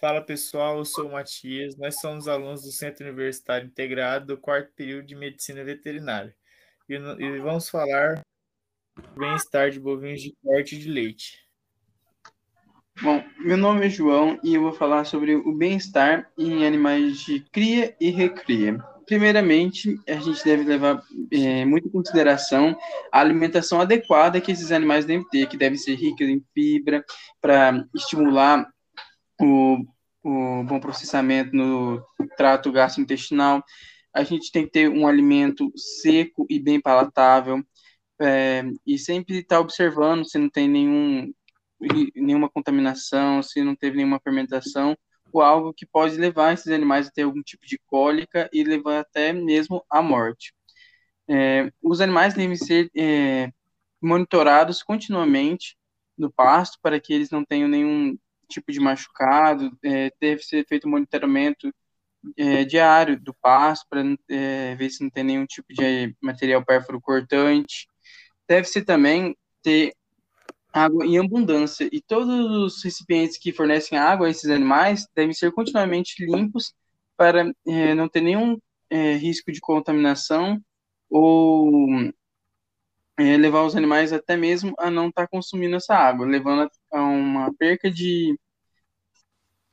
Fala pessoal, eu sou o Matias, nós somos alunos do Centro Universitário Integrado do quarto período de Medicina Veterinária e, e vamos falar do bem-estar de bovinos de corte de leite. Bom, meu nome é João e eu vou falar sobre o bem-estar em animais de cria e recria. Primeiramente, a gente deve levar é, muito em consideração a alimentação adequada que esses animais devem ter, que deve ser rica em fibra, para estimular o, o bom processamento no trato gastrointestinal. A gente tem que ter um alimento seco e bem palatável, é, e sempre estar tá observando se não tem nenhum, nenhuma contaminação, se não teve nenhuma fermentação, ou algo que pode levar esses animais a ter algum tipo de cólica e levar até mesmo à morte. É, os animais devem ser é, monitorados continuamente no pasto para que eles não tenham nenhum tipo de machucado, é, deve ser feito monitoramento é, diário do pasto para é, ver se não tem nenhum tipo de material pérfuro cortante. Deve-se também ter água em abundância e todos os recipientes que fornecem água a esses animais devem ser continuamente limpos para é, não ter nenhum é, risco de contaminação ou é, levar os animais até mesmo a não estar tá consumindo essa água, levando a uma perca de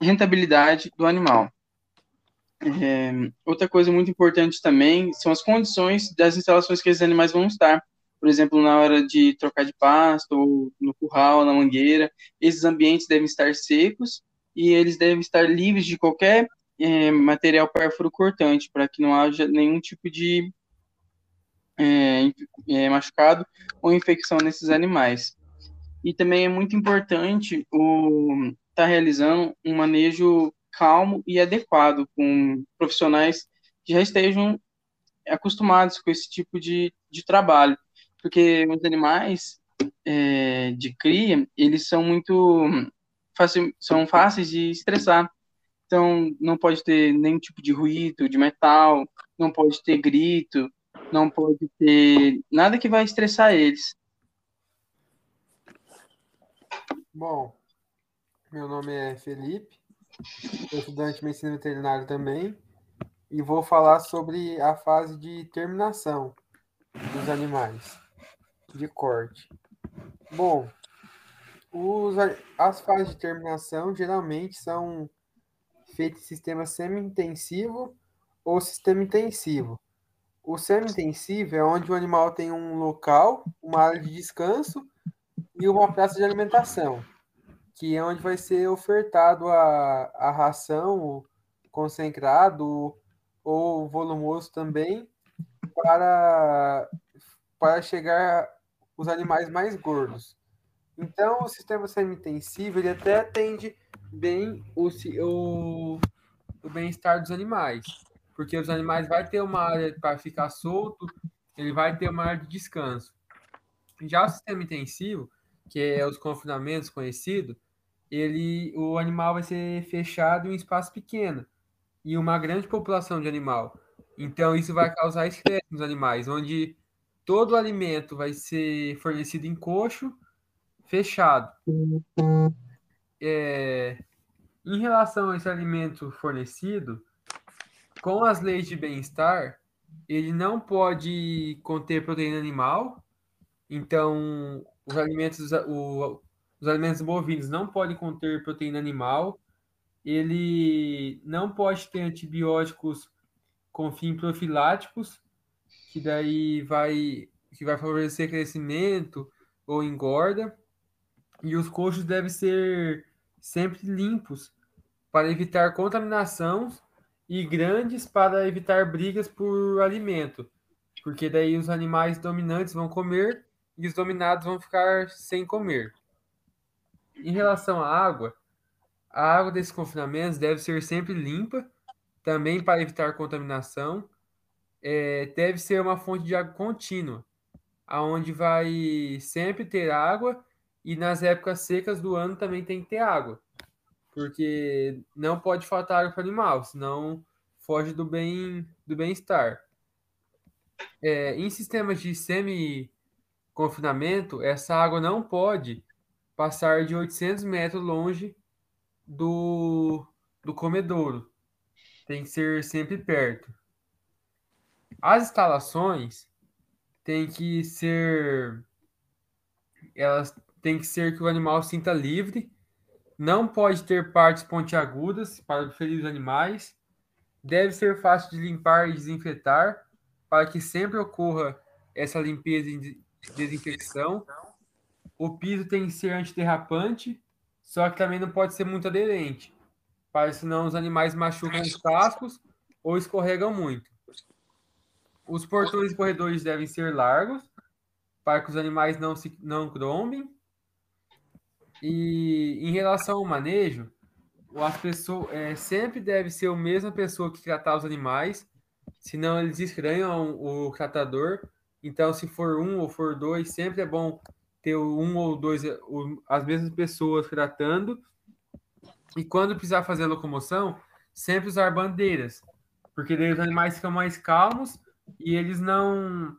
rentabilidade do animal. É, outra coisa muito importante também são as condições das instalações que esses animais vão estar. Por exemplo, na hora de trocar de pasto, ou no curral, na mangueira, esses ambientes devem estar secos e eles devem estar livres de qualquer é, material pérfuro cortante, para que não haja nenhum tipo de é, é, machucado ou infecção nesses animais. E também é muito importante o estar tá realizando um manejo calmo e adequado com profissionais que já estejam acostumados com esse tipo de, de trabalho, porque os animais é, de cria eles são muito fácil, são fáceis de estressar, então não pode ter nenhum tipo de ruído, de metal, não pode ter grito, não pode ter nada que vai estressar eles. Bom, meu nome é Felipe, sou estudante de medicina veterinária também, e vou falar sobre a fase de terminação dos animais de corte. Bom, os, as fases de terminação geralmente são feitas em sistema semi-intensivo ou sistema intensivo. O semi-intensivo é onde o animal tem um local, uma área de descanso e uma praça de alimentação, que é onde vai ser ofertado a, a ração concentrado ou volumoso também para, para chegar os animais mais gordos. Então, o sistema semi-intensivo ele até atende bem o, o, o bem-estar dos animais, porque os animais vai ter uma área para ficar solto, ele vai ter uma área de descanso. Já o sistema intensivo, que é os confinamentos conhecido, ele, o animal vai ser fechado em um espaço pequeno e uma grande população de animal. Então, isso vai causar estresse nos animais, onde todo o alimento vai ser fornecido em coxo, fechado. É, em relação a esse alimento fornecido, com as leis de bem-estar, ele não pode conter proteína animal, então os alimentos, o, os alimentos bovinos não podem conter proteína animal, ele não pode ter antibióticos com fim profiláticos, que daí vai que vai favorecer crescimento ou engorda, e os coxos devem ser sempre limpos para evitar contaminação e grandes para evitar brigas por alimento, porque daí os animais dominantes vão comer e os dominados vão ficar sem comer. Em relação à água, a água desses confinamentos deve ser sempre limpa, também para evitar contaminação. É, deve ser uma fonte de água contínua, aonde vai sempre ter água e nas épocas secas do ano também tem que ter água, porque não pode faltar água para o animal, senão foge do bem do bem-estar. É, em sistemas de semi confinamento, essa água não pode passar de 800 metros longe do, do comedouro. Tem que ser sempre perto. As instalações têm que ser elas têm que ser que o animal sinta livre, não pode ter partes pontiagudas para ferir os animais, deve ser fácil de limpar e desinfetar para que sempre ocorra essa limpeza e desinfecção. O piso tem que ser antiderrapante, só que também não pode ser muito aderente, para senão os animais machucam os cascos ou escorregam muito. Os portões e corredores devem ser largos, para que os animais não se não crombem. E em relação ao manejo, as pessoas é, sempre deve ser a mesma pessoa que tratar os animais, senão eles estranham o tratador. Então, se for um ou for dois, sempre é bom ter um ou dois, as mesmas pessoas tratando. E quando precisar fazer a locomoção, sempre usar bandeiras, porque daí os animais ficam mais calmos e eles não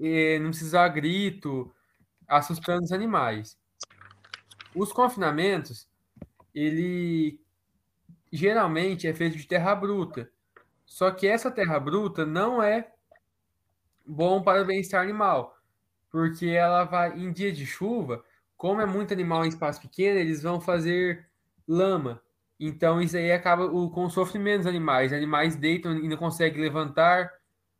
é, não precisar grito, assustando os animais. Os confinamentos, ele geralmente é feito de terra bruta. Só que essa terra bruta não é bom para o bem-estar animal, porque ela vai em dia de chuva, como é muito animal em espaço pequeno, eles vão fazer lama. Então isso aí acaba o, com o sofrimento dos animais. Animais deitam e não conseguem levantar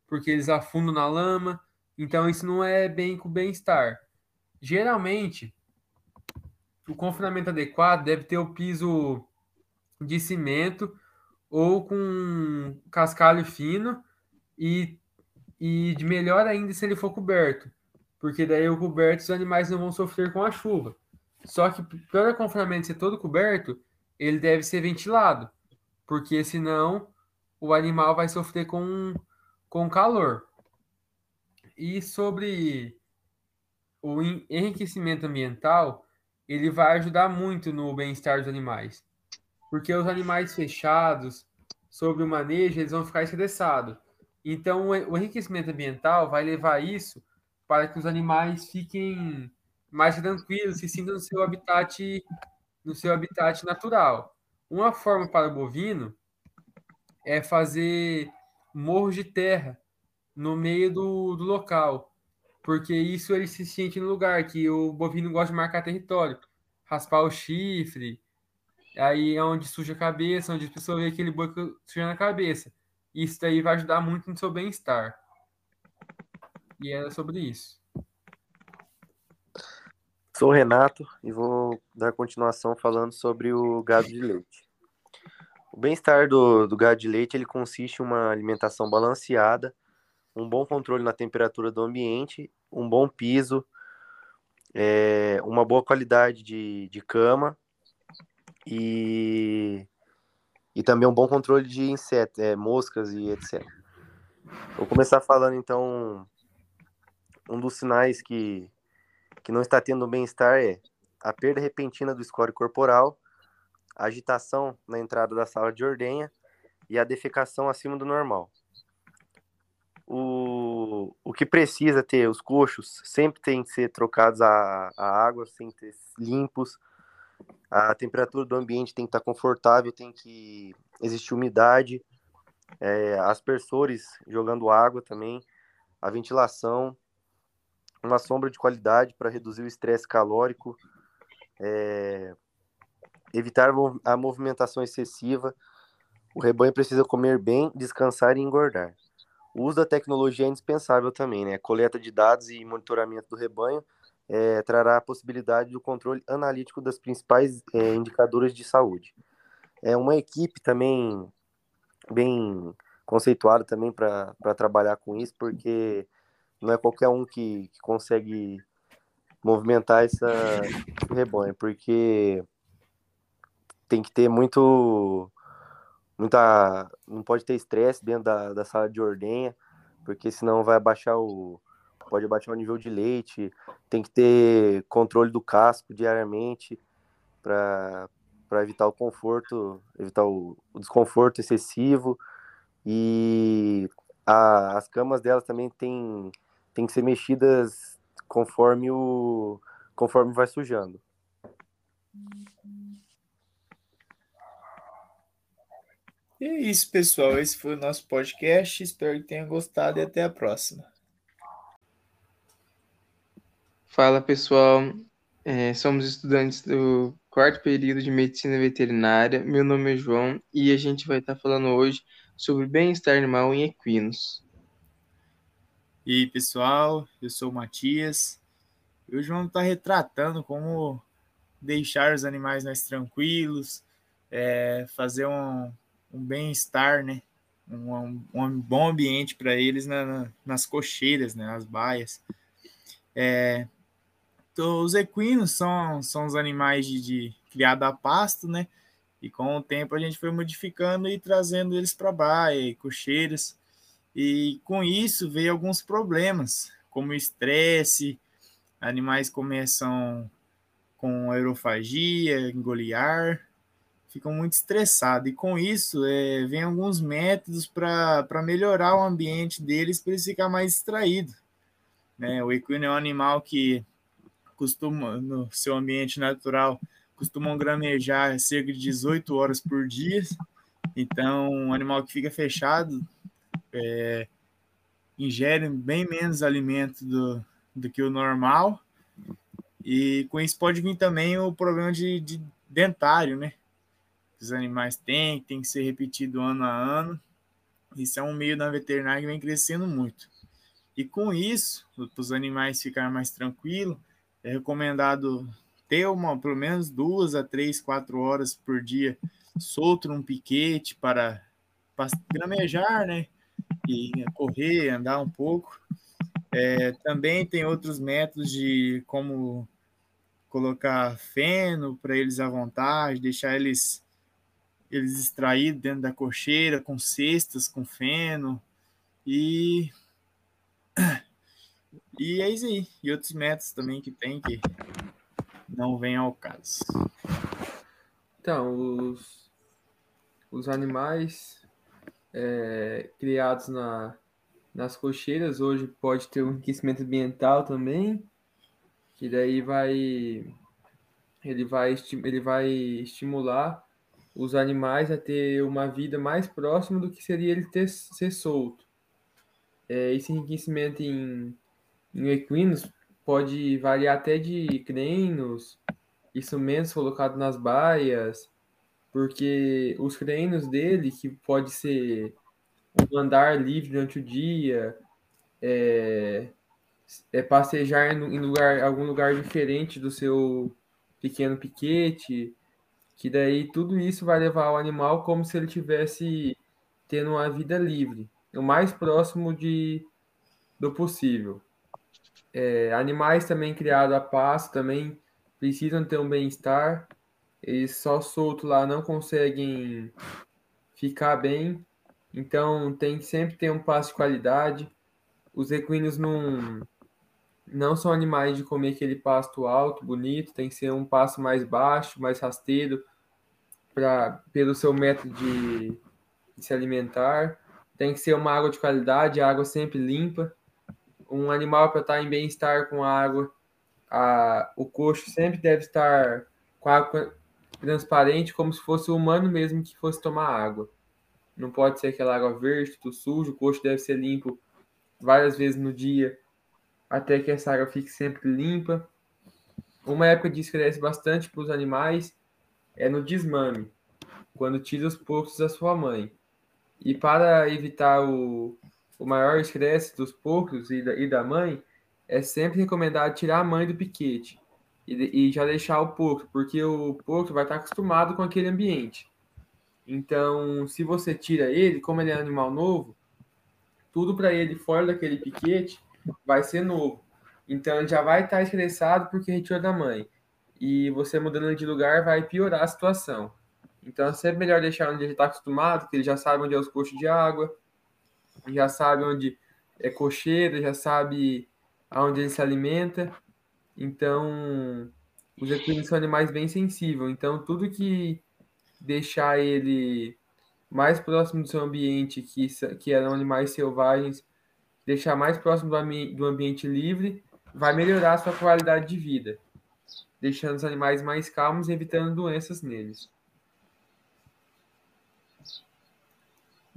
porque eles afundam na lama. Então, isso não é bem com bem-estar. Geralmente, o confinamento adequado deve ter o piso de cimento ou com cascalho fino e, e de melhor ainda se ele for coberto, porque daí o coberto os animais não vão sofrer com a chuva. Só que para o confinamento ser todo coberto, ele deve ser ventilado, porque senão o animal vai sofrer com, com calor. E sobre o enriquecimento ambiental, ele vai ajudar muito no bem-estar dos animais. Porque os animais fechados, sobre o manejo, eles vão ficar estressados. Então, o enriquecimento ambiental vai levar isso para que os animais fiquem mais tranquilos, se sintam no seu habitat, no seu habitat natural. Uma forma para o bovino é fazer morros de terra no meio do, do local. Porque isso ele se sente no lugar, que o bovino gosta de marcar território. Raspar o chifre, aí é onde suja a cabeça, onde a pessoa vê aquele boi sujando a cabeça. Isso daí vai ajudar muito no seu bem-estar. E era sobre isso. Sou Renato e vou dar continuação falando sobre o gado de leite. O bem-estar do, do gado de leite ele consiste em uma alimentação balanceada, um bom controle na temperatura do ambiente, um bom piso, é, uma boa qualidade de, de cama e, e também um bom controle de insetos, é, moscas e etc. Vou começar falando então um dos sinais que, que não está tendo bem-estar é a perda repentina do score corporal, a agitação na entrada da sala de ordenha e a defecação acima do normal. O, o que precisa ter, os coxos sempre tem que ser trocados a, a água, sem ter limpos, a temperatura do ambiente tem que estar confortável, tem que existir umidade, é, aspersores jogando água também, a ventilação, uma sombra de qualidade para reduzir o estresse calórico, é, evitar a movimentação excessiva. O rebanho precisa comer bem, descansar e engordar. O uso da tecnologia é indispensável também, né? Coleta de dados e monitoramento do rebanho é, trará a possibilidade do controle analítico das principais é, indicadores de saúde. É uma equipe também bem conceituada também para trabalhar com isso, porque não é qualquer um que, que consegue movimentar essa, rebanho, porque tem que ter muito muita. Não pode ter estresse dentro da, da sala de ordenha, porque senão vai abaixar o. Pode abaixar o nível de leite. Tem que ter controle do casco diariamente para evitar o conforto, evitar o, o desconforto excessivo. E a, as camas delas também tem, tem que ser mexidas conforme o conforme vai sujando. E é isso, pessoal. Esse foi o nosso podcast. Espero que tenham gostado e até a próxima. Fala, pessoal. É, somos estudantes do quarto período de Medicina Veterinária. Meu nome é João e a gente vai estar falando hoje sobre bem-estar animal em equinos. E pessoal, eu sou o Matias. Hoje vamos estar retratando como deixar os animais mais tranquilos, é, fazer um, um bem-estar, né? Um, um, bom ambiente para eles na, na, nas cocheiras, né? Nas baias. É, então, os equinos são, são os animais de, de criado a pasto, né? E com o tempo a gente foi modificando e trazendo eles para baia e cocheiras. E com isso veio alguns problemas, como estresse, animais começam com aerofagia, engolir ar, ficam muito estressados. E com isso, é, vem alguns métodos para melhorar o ambiente deles para eles ficar mais distraídos. Né? O equino é um animal que costuma, no seu ambiente natural, costumam granejar cerca de 18 horas por dia. Então, um animal que fica fechado é, ingere bem menos alimento do, do que o normal. E com isso pode vir também o problema de, de dentário, né? os animais têm, tem que ser repetido ano a ano. Isso é um meio da veterinária que vem crescendo muito. E com isso, para os animais ficarem mais tranquilos, é recomendado ter uma, pelo menos duas a três, quatro horas por dia solto num piquete para, para gramejar, né? E correr, andar um pouco. É, também tem outros métodos de como colocar feno para eles à vontade, deixar eles eles extraídos dentro da cocheira, com cestas, com feno, e. E é isso aí. E outros métodos também que tem que não vem ao caso. Então, os, os animais é, criados na, nas cocheiras hoje pode ter um enriquecimento ambiental também, que daí vai ele vai, ele vai estimular os animais a ter uma vida mais próxima do que seria ele ter, ser solto. É, esse enriquecimento em, em equinos pode variar até de creinos, instrumentos colocados nas baias, porque os creinos dele, que pode ser um andar livre durante o dia, é, é passejar em lugar, algum lugar diferente do seu pequeno piquete, que daí tudo isso vai levar o animal como se ele tivesse tendo uma vida livre, o mais próximo de do possível. É, animais também criados a pasto também precisam ter um bem-estar. Eles só solto lá não conseguem ficar bem. Então tem sempre ter um pasto de qualidade. Os equinos não não são animais de comer aquele pasto alto, bonito, tem que ser um pasto mais baixo, mais rasteiro, pra, pelo seu método de, de se alimentar. Tem que ser uma água de qualidade, água sempre limpa. Um animal para estar em bem-estar com a água, a, o coxo sempre deve estar com água transparente, como se fosse o humano mesmo que fosse tomar água. Não pode ser aquela água verde, tudo sujo. O coxo deve ser limpo várias vezes no dia até que essa água fique sempre limpa. Uma época de estresse bastante para os animais é no desmame, quando tira os porcos da sua mãe. E para evitar o, o maior estresse dos porcos e da, e da mãe, é sempre recomendado tirar a mãe do piquete e, e já deixar o porco, porque o porco vai estar acostumado com aquele ambiente. Então, se você tira ele, como ele é animal novo, tudo para ele fora daquele piquete vai ser novo. Então ele já vai estar estressado porque retirou da mãe. E você mudando de lugar vai piorar a situação. Então é sempre melhor deixar onde ele está acostumado, que ele já sabe onde é os coxos de água, já sabe onde é cocheira, já sabe aonde ele se alimenta. Então, os equinos são animais bem sensíveis. Então, tudo que deixar ele mais próximo do seu ambiente, que, que eram animais selvagens, deixar mais próximo do, do ambiente livre, vai melhorar a sua qualidade de vida, deixando os animais mais calmos e evitando doenças neles.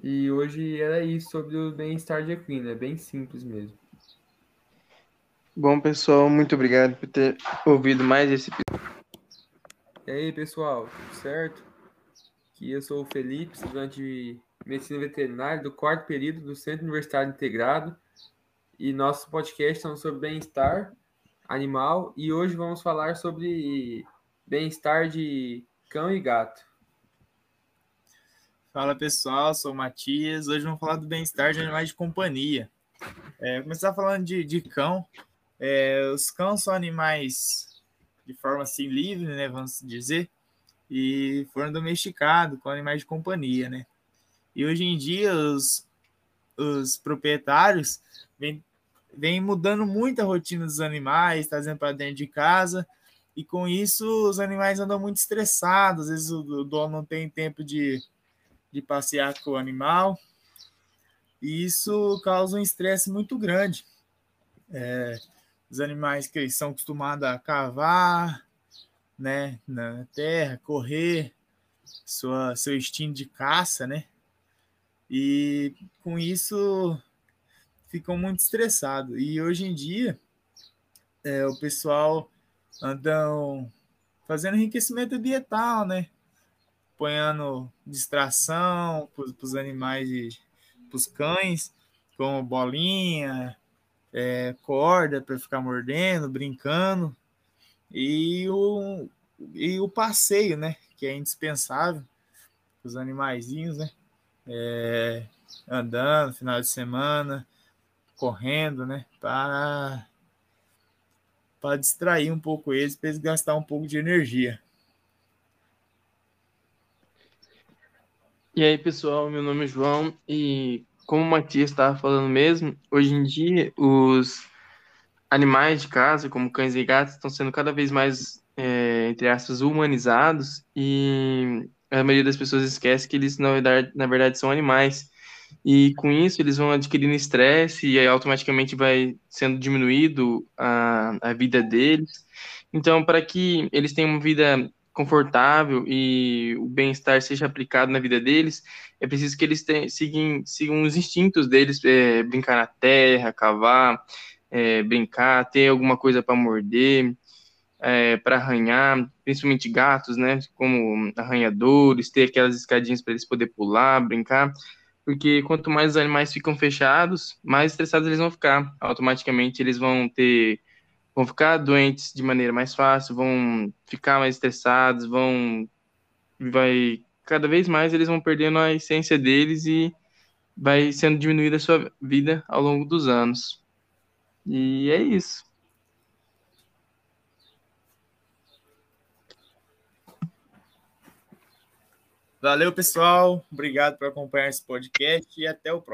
E hoje era isso sobre o bem-estar de equino, é bem simples mesmo. Bom, pessoal, muito obrigado por ter ouvido mais esse episódio. E aí, pessoal, tudo certo? Aqui eu sou o Felipe, estudante de Medicina Veterinária do quarto período do Centro Universitário Integrado. E nosso podcast é sobre bem-estar animal. E hoje vamos falar sobre bem-estar de cão e gato. Fala pessoal, sou o Matias. Hoje vamos falar do bem-estar de animais de companhia. É, começar falando de, de cão. É, os cães são animais de forma assim livre, né? Vamos dizer, e foram domesticados com animais de companhia, né? E hoje em dia os, os proprietários vêm, vêm mudando muito a rotina dos animais, trazendo para dentro de casa, e com isso os animais andam muito estressados, às vezes o, o dono não tem tempo de de passear com o animal. E isso causa um estresse muito grande. É, os animais que são acostumados a cavar né, na terra, correr, sua, seu instinto de caça, né? E com isso ficam muito estressados. E hoje em dia é, o pessoal andam fazendo enriquecimento dietal, né? ponhando distração para os animais para os cães, como bolinha, é, corda para ficar mordendo, brincando, e o, e o passeio, né? Que é indispensável os animaizinhos, né? É, andando final de semana, correndo, né? Para, para distrair um pouco eles, para eles gastar um pouco de energia. E aí, pessoal, meu nome é João e como o Matias estava falando mesmo, hoje em dia os animais de casa, como cães e gatos, estão sendo cada vez mais, é, entre aspas, humanizados e a maioria das pessoas esquece que eles, na verdade, na verdade, são animais. E com isso eles vão adquirindo estresse e aí automaticamente vai sendo diminuído a, a vida deles. Então, para que eles tenham uma vida confortável e o bem-estar seja aplicado na vida deles, é preciso que eles tenham, sigam, sigam os instintos deles, é, brincar na terra, cavar, é, brincar, ter alguma coisa para morder, é, para arranhar, principalmente gatos, né, como arranhadores, ter aquelas escadinhas para eles poder pular, brincar, porque quanto mais os animais ficam fechados, mais estressados eles vão ficar. Automaticamente eles vão ter vão ficar doentes de maneira mais fácil, vão ficar mais estressados, vão vai cada vez mais eles vão perdendo a essência deles e vai sendo diminuída a sua vida ao longo dos anos. E é isso. Valeu, pessoal. Obrigado por acompanhar esse podcast e até o próximo.